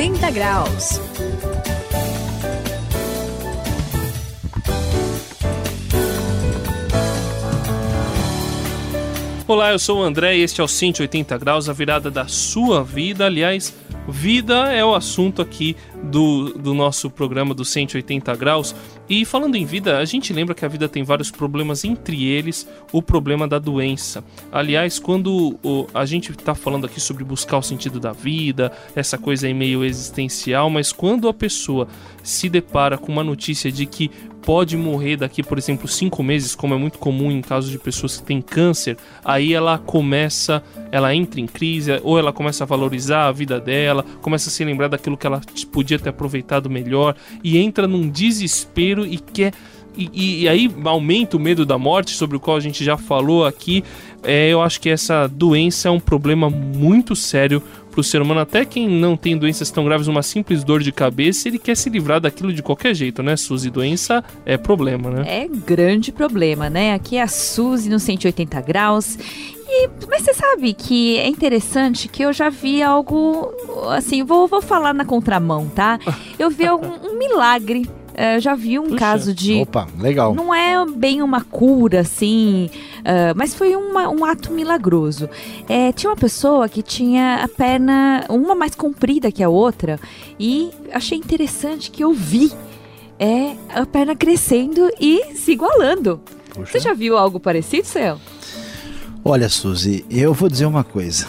180 graus. Olá, eu sou o André e este é o 180 graus, a virada da sua vida. Aliás, vida é o assunto aqui do, do nosso programa do 180 graus. E falando em vida, a gente lembra que a vida tem vários problemas, entre eles o problema da doença. Aliás, quando o, a gente está falando aqui sobre buscar o sentido da vida, essa coisa aí meio existencial, mas quando a pessoa se depara com uma notícia de que pode morrer daqui, por exemplo, cinco meses, como é muito comum em casos de pessoas que têm câncer, aí ela começa, ela entra em crise, ou ela começa a valorizar a vida dela, começa a se lembrar daquilo que ela podia ter aproveitado melhor e entra num desespero e quer. E, e, aí aumenta o medo da morte, sobre o qual a gente já falou aqui. É, eu acho que essa doença é um problema muito sério para o ser humano. Até quem não tem doenças tão graves, uma simples dor de cabeça, ele quer se livrar daquilo de qualquer jeito, né, Suzy? Doença é problema, né? É grande problema, né? Aqui é a Suzy no 180 graus. E, mas você sabe que é interessante que eu já vi algo, assim, vou, vou falar na contramão, tá? Eu vi algum, um milagre Uh, já vi um Puxa. caso de. Opa, legal. Não é bem uma cura, assim, uh, mas foi uma, um ato milagroso. É, tinha uma pessoa que tinha a perna, uma mais comprida que a outra, e achei interessante que eu vi é, a perna crescendo e se igualando. Puxa. Você já viu algo parecido, Céu? Olha, Suzy, eu vou dizer uma coisa.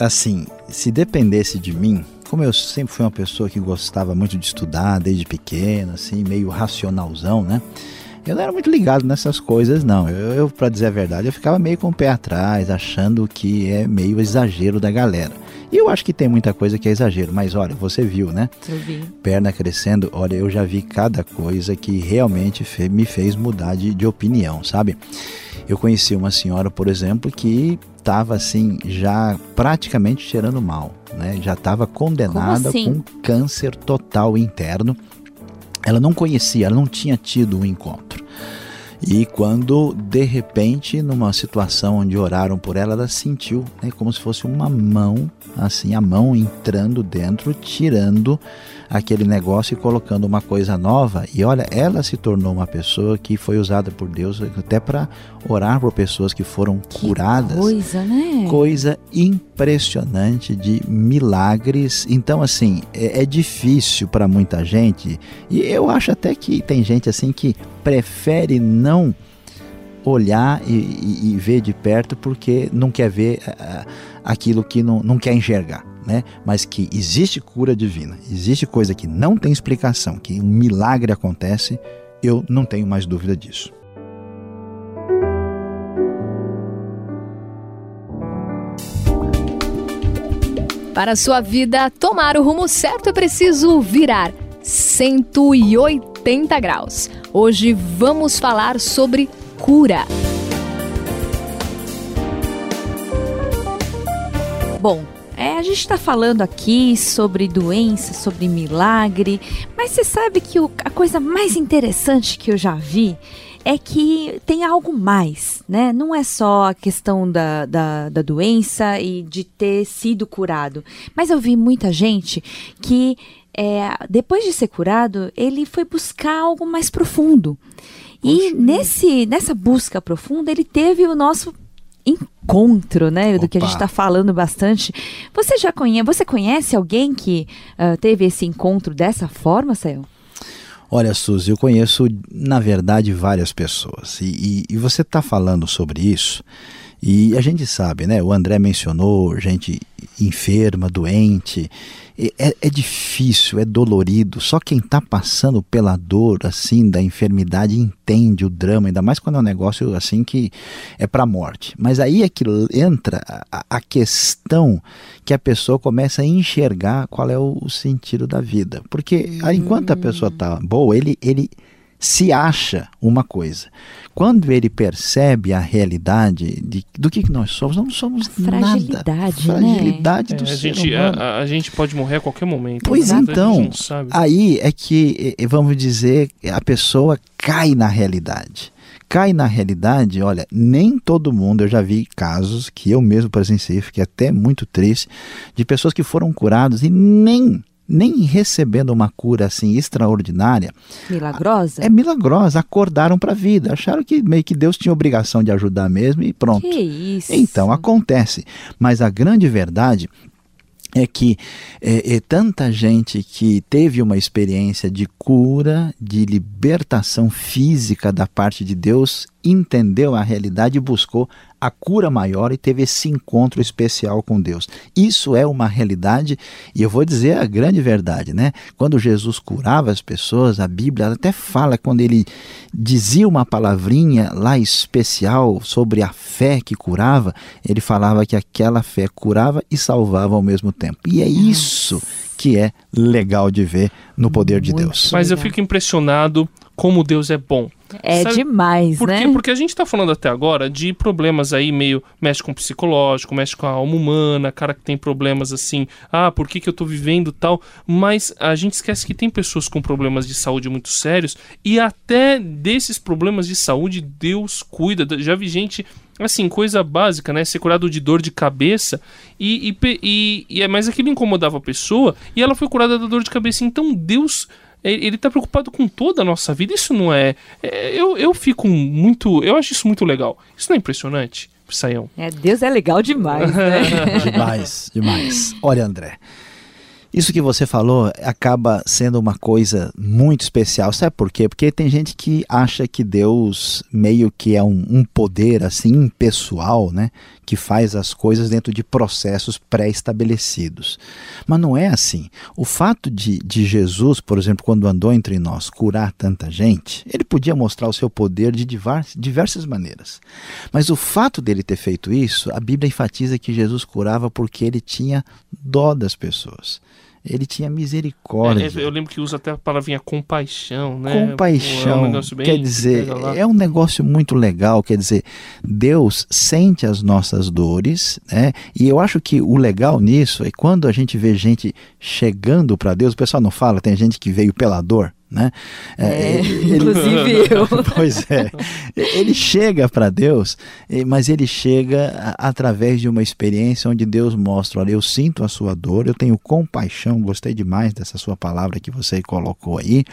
Assim, se dependesse de mim, como eu sempre fui uma pessoa que gostava muito de estudar desde pequeno, assim, meio racionalzão, né? Eu não era muito ligado nessas coisas, não. Eu, eu para dizer a verdade, eu ficava meio com o pé atrás, achando que é meio exagero da galera. E eu acho que tem muita coisa que é exagero, mas olha, você viu, né? Eu vi. Perna crescendo, olha, eu já vi cada coisa que realmente fe me fez mudar de, de opinião, sabe? Eu conheci uma senhora, por exemplo, que estava assim, já praticamente cheirando mal, né? Já estava condenada assim? com câncer total interno. Ela não conhecia, ela não tinha tido um encontro. E quando, de repente, numa situação onde oraram por ela, ela sentiu né, como se fosse uma mão, assim, a mão entrando dentro, tirando aquele negócio e colocando uma coisa nova. E olha, ela se tornou uma pessoa que foi usada por Deus até para orar por pessoas que foram que curadas. Coisa, né? Coisa impressionante de milagres. Então, assim, é, é difícil para muita gente. E eu acho até que tem gente assim que prefere não olhar e, e, e ver de perto porque não quer ver uh, aquilo que não, não quer enxergar né? Mas que existe cura divina, existe coisa que não tem explicação, que um milagre acontece, eu não tenho mais dúvida disso. Para sua vida tomar o rumo certo é preciso virar 180 graus. Hoje vamos falar sobre cura. Bom, é, a gente está falando aqui sobre doença, sobre milagre, mas você sabe que o, a coisa mais interessante que eu já vi é que tem algo mais, né? Não é só a questão da, da, da doença e de ter sido curado, mas eu vi muita gente que é, depois de ser curado, ele foi buscar algo mais profundo. E nesse, nessa busca profunda, ele teve o nosso encontro, né? Opa. Do que a gente está falando bastante. Você já conhece, você conhece alguém que uh, teve esse encontro dessa forma, Céu? Olha, Suzy, eu conheço, na verdade, várias pessoas. E, e, e você está falando sobre isso. E a gente sabe, né? O André mencionou gente enferma, doente. É, é difícil, é dolorido. Só quem está passando pela dor assim da enfermidade entende o drama, ainda mais quando é um negócio assim que é para a morte. Mas aí é que entra a, a, questão que a pessoa começa a enxergar qual é o, o sentido da vida. Porque enquanto a pessoa está boa, ele, ele se acha uma coisa. Quando ele percebe a realidade de, do que nós somos, não somos fragilidade, nada. Fragilidade né? do é, a gente, humano. A, a, gente pode morrer a qualquer momento. Pois então, aí é que, vamos dizer, a pessoa cai na realidade cai na realidade, olha, nem todo mundo, eu já vi casos que eu mesmo presenciei, fiquei até muito triste, de pessoas que foram curadas e nem nem recebendo uma cura assim extraordinária, Milagrosa? é milagrosa, acordaram para a vida, acharam que meio que Deus tinha obrigação de ajudar mesmo e pronto. Que isso? Então acontece, mas a grande verdade é que é, é, tanta gente que teve uma experiência de cura, de libertação física da parte de Deus, entendeu a realidade e buscou a cura maior e teve esse encontro especial com Deus. Isso é uma realidade e eu vou dizer a grande verdade, né? Quando Jesus curava as pessoas, a Bíblia até fala quando ele dizia uma palavrinha lá especial sobre a fé que curava, ele falava que aquela fé curava e salvava ao mesmo tempo. E é isso que é legal de ver no poder de Deus. Mas eu fico impressionado como Deus é bom. É Sabe demais, Por né? quê? Porque a gente tá falando até agora de problemas aí meio. mexe com o psicológico, mexe com a alma humana, cara que tem problemas assim. Ah, por que, que eu tô vivendo tal? Mas a gente esquece que tem pessoas com problemas de saúde muito sérios e até desses problemas de saúde Deus cuida. Já vi gente. Assim, coisa básica, né? Ser curado de dor de cabeça e, e, e, e é mais aquilo incomodava a pessoa e ela foi curada da dor de cabeça. Então Deus ele ele tá preocupado com toda a nossa vida. Isso não é. é, eu, eu fico muito. Eu acho isso muito legal. Isso não é impressionante, Saião? É, Deus é legal demais, né? demais, demais. Olha, André, isso que você falou acaba sendo uma coisa muito especial. Sabe por quê? Porque tem gente que acha que Deus meio que é um, um poder assim impessoal, né? Que faz as coisas dentro de processos pré-estabelecidos. Mas não é assim. O fato de, de Jesus, por exemplo, quando andou entre nós, curar tanta gente, ele podia mostrar o seu poder de divers- diversas maneiras. Mas o fato dele ter feito isso, a Bíblia enfatiza que Jesus curava porque ele tinha dó das pessoas. Ele tinha misericórdia. É, eu lembro que usa até a palavrinha compaixão, né? Pô, é Compaixão, um quer que dizer, é um negócio muito legal, quer dizer, Deus sente as nossas dores, né? E eu acho que o legal nisso é quando a gente vê gente chegando para Deus, o pessoal não fala, tem gente que veio pela dor, né? É, ele- inclusive eu. Pois é. Ele chega para Deus, mas ele chega através de uma experiência onde Deus mostra: olha, eu sinto a sua dor, eu tenho compaixão, gostei demais dessa sua palavra que você colocou aí.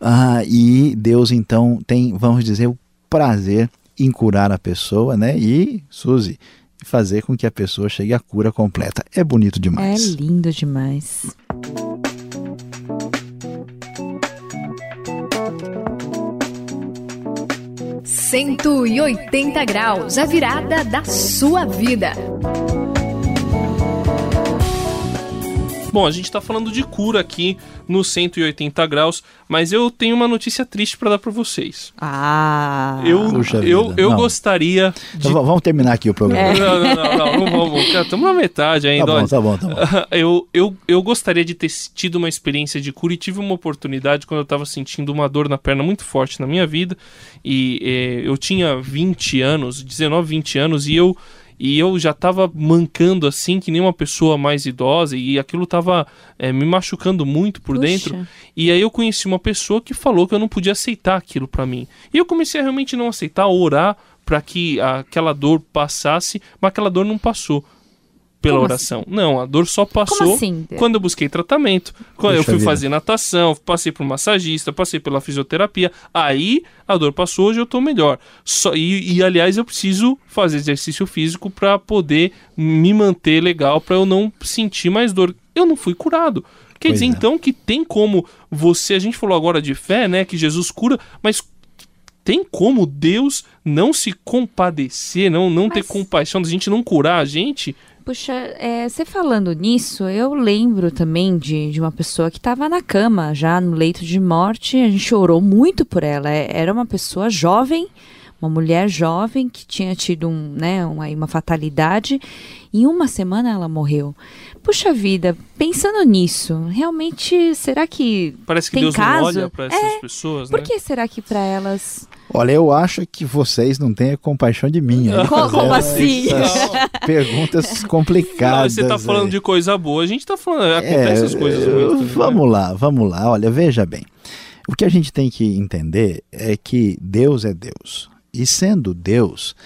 Ah, e Deus, então, tem, vamos dizer, o prazer em curar a pessoa, né? E, Suzy, fazer com que a pessoa chegue à cura completa. É bonito É demais. lindo demais. Cento e oitenta graus, a virada da sua vida. Bom, a gente tá falando de cura aqui no 180 graus, mas eu tenho uma notícia triste pra dar pra vocês. Ah. Eu, Puxa eu, vida, eu não. gostaria de. Então, vamos terminar aqui o programa. Não, não, não, não, não vamos. Estamos na metade Tá ainda. bom, olha. tá bom, tá bom. Eu, eu, eu gostaria de ter tido uma experiência de cura e tive uma oportunidade quando eu estava sentindo uma dor na perna muito forte na minha vida. E eh, eu tinha 20 anos, 19, 20 anos, e eu, e eu já estava mancando assim, que nem uma pessoa mais idosa, e aquilo estava me machucando muito por Puxa. dentro. E aí eu conheci uma pessoa que falou que eu não podia aceitar aquilo para mim. E eu comecei a realmente não aceitar, orar para que aquela dor passasse, mas aquela dor não passou pela Como oração. Não, a dor só passou assim? quando eu busquei tratamento. Quando eu Puxa fui fazer natação, passei por massagista, passei pela fisioterapia. Aí a dor passou, hoje eu tô melhor. Só, e, e, aliás, eu preciso fazer exercício físico para poder me manter legal, para eu não sentir mais dor. Eu não fui curado. Quer Pois dizer, é. então, que tem como você. A gente falou agora de fé, né? Que Jesus cura, mas tem como Deus não se compadecer, não, não ter Mas- compaixão da gente não curar a gente? Puxa, é, você falando nisso, eu lembro também de, de uma pessoa que estava na cama, já no leito de morte. A gente orou muito por ela. É- Era uma pessoa jovem, uma mulher jovem que tinha tido um, né, uma, uma fatalidade. Em uma semana ela morreu. Puxa vida, pensando nisso, realmente, será que. Parece que Tem Deus caso? não olha para essas pessoas, Por né? que será que para elas. Olha, eu acho que vocês não têm compaixão de mim. Como- assim? Perguntas Não, complicadas. você tá falando aí. de coisa boa, a gente tá falando. É, Acontece essas coisas eu- ruins né? Vamos lá, vamos lá. Olha, veja bem. O que a gente tem que entender é que Deus é Deus. E sendo Deus,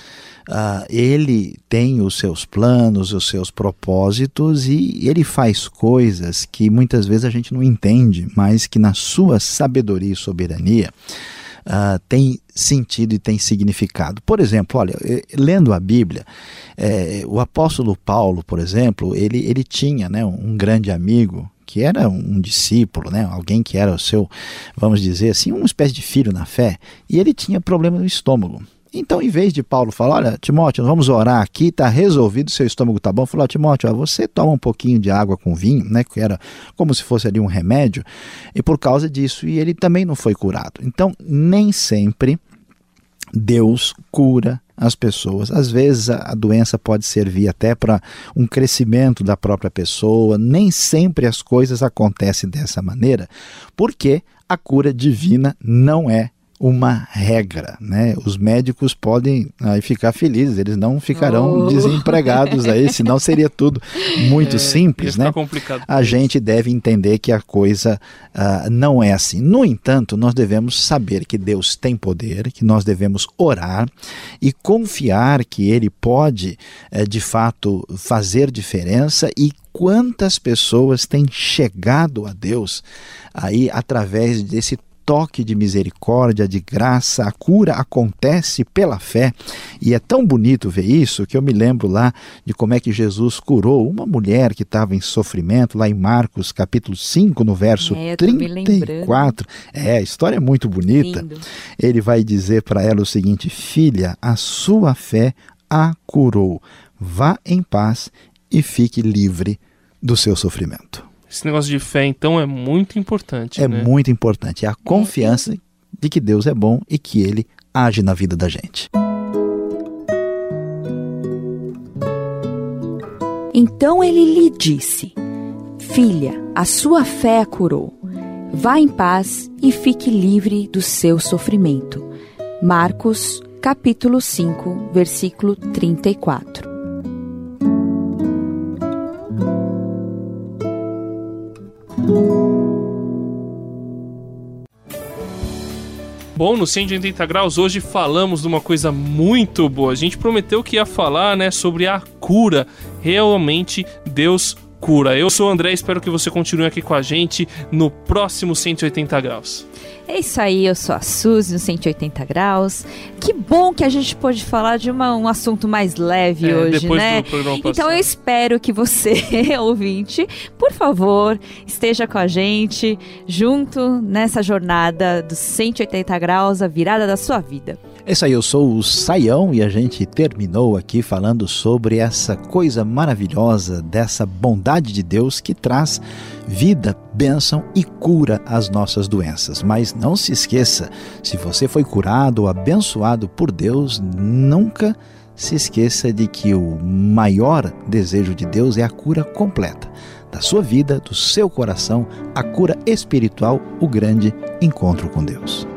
uh, ele tem os seus planos, os seus propósitos e ele faz coisas que muitas vezes a gente não entende, mas que na sua sabedoria e soberania uh, tem sentido e tem significado. Por exemplo, olha, eh, lendo a Bíblia, é, o apóstolo Paulo, por exemplo, ele, ele tinha né, um grande amigo que era um discípulo, né, alguém que era o seu, vamos dizer assim, uma espécie de filho na fé, e ele tinha problema no estômago. Então, em vez de Paulo falar, olha, Timóteo, vamos orar aqui, está resolvido, seu estômago está bom, falou, Timóteo, ó, você toma um pouquinho de água com vinho, né, que era como se fosse ali um remédio, e por causa disso, e ele também não foi curado. Então, nem sempre Deus cura as pessoas. Às vezes a, doença pode servir até para um crescimento da própria pessoa. Nem sempre as coisas acontecem dessa maneira, porque a cura divina não é uma regra, né? Os médicos podem aí ficar felizes, eles não ficarão oh. desempregados aí, senão seria tudo muito é, simples, né? Complicado a gente deve entender que a coisa uh, não é assim. No entanto, nós devemos saber que Deus tem poder, que nós devemos orar e confiar que Ele pode, uh, de fato, fazer diferença e quantas pessoas têm chegado a Deus aí através desse toque de misericórdia, de graça, a cura acontece pela fé. E é tão bonito ver isso que eu me lembro lá de como é que Jesus curou uma mulher que estava em sofrimento, lá em Marcos capítulo 5, no verso é, 34. É, a história é muito bonita. Lindo. Ele vai dizer para ela o seguinte: Filha, a sua fé a curou. Vá em paz e fique livre do seu sofrimento. Esse negócio de fé, então, é muito importante. É né? muito importante. É a confiança de que Deus é bom e que Ele age na vida da gente. Então ele lhe disse: Filha, a sua fé a curou. Vá em paz e fique livre do seu sofrimento. Marcos, capítulo 5, versículo 34. Bom, no 180 graus hoje falamos de uma coisa muito boa. A gente prometeu que ia falar, né, sobre a cura. Realmente Deus cura. Eu sou o André, espero que você continue aqui com a gente no próximo 180 graus. É isso aí, eu sou a Suzy no 180 graus. Que bom que a gente pôde falar de uma, um assunto mais leve é, hoje, né? então eu espero que você, ouvinte, por favor, esteja com a gente junto nessa jornada dos 180 graus, a virada da sua vida. É isso aí, eu sou o Saião e a gente terminou aqui falando sobre essa coisa maravilhosa dessa bondade de Deus que traz vida, bênção e cura às nossas doenças. Mas não se esqueça, se você foi curado ou abençoado por Deus, nunca se esqueça de que o maior desejo de Deus é a cura completa da sua vida, do seu coração, a cura espiritual, o grande encontro com Deus.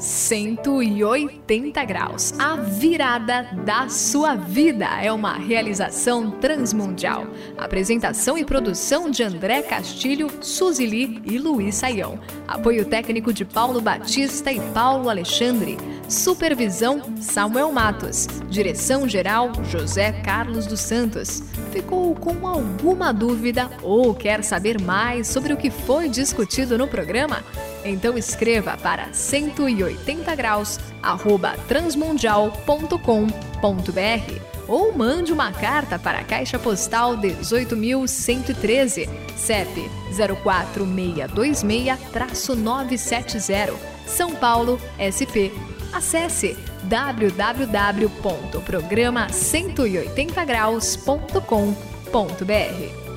180 graus. A virada da sua vida é uma realização transmundial. Apresentação e produção de André Castilho, Suzili e Luiz Saião. Apoio técnico de Paulo Batista e Paulo Alexandre. Supervisão Samuel Matos. Direção geral José Carlos dos Santos. Ficou com alguma dúvida ou quer saber mais sobre o que foi discutido no programa? Então escreva para 180 graus arroba transmundial.com.br ou mande uma carta para a Caixa Postal 18.113, CEP 04626-970, São Paulo, SP. Acesse www.programa180graus.com.br.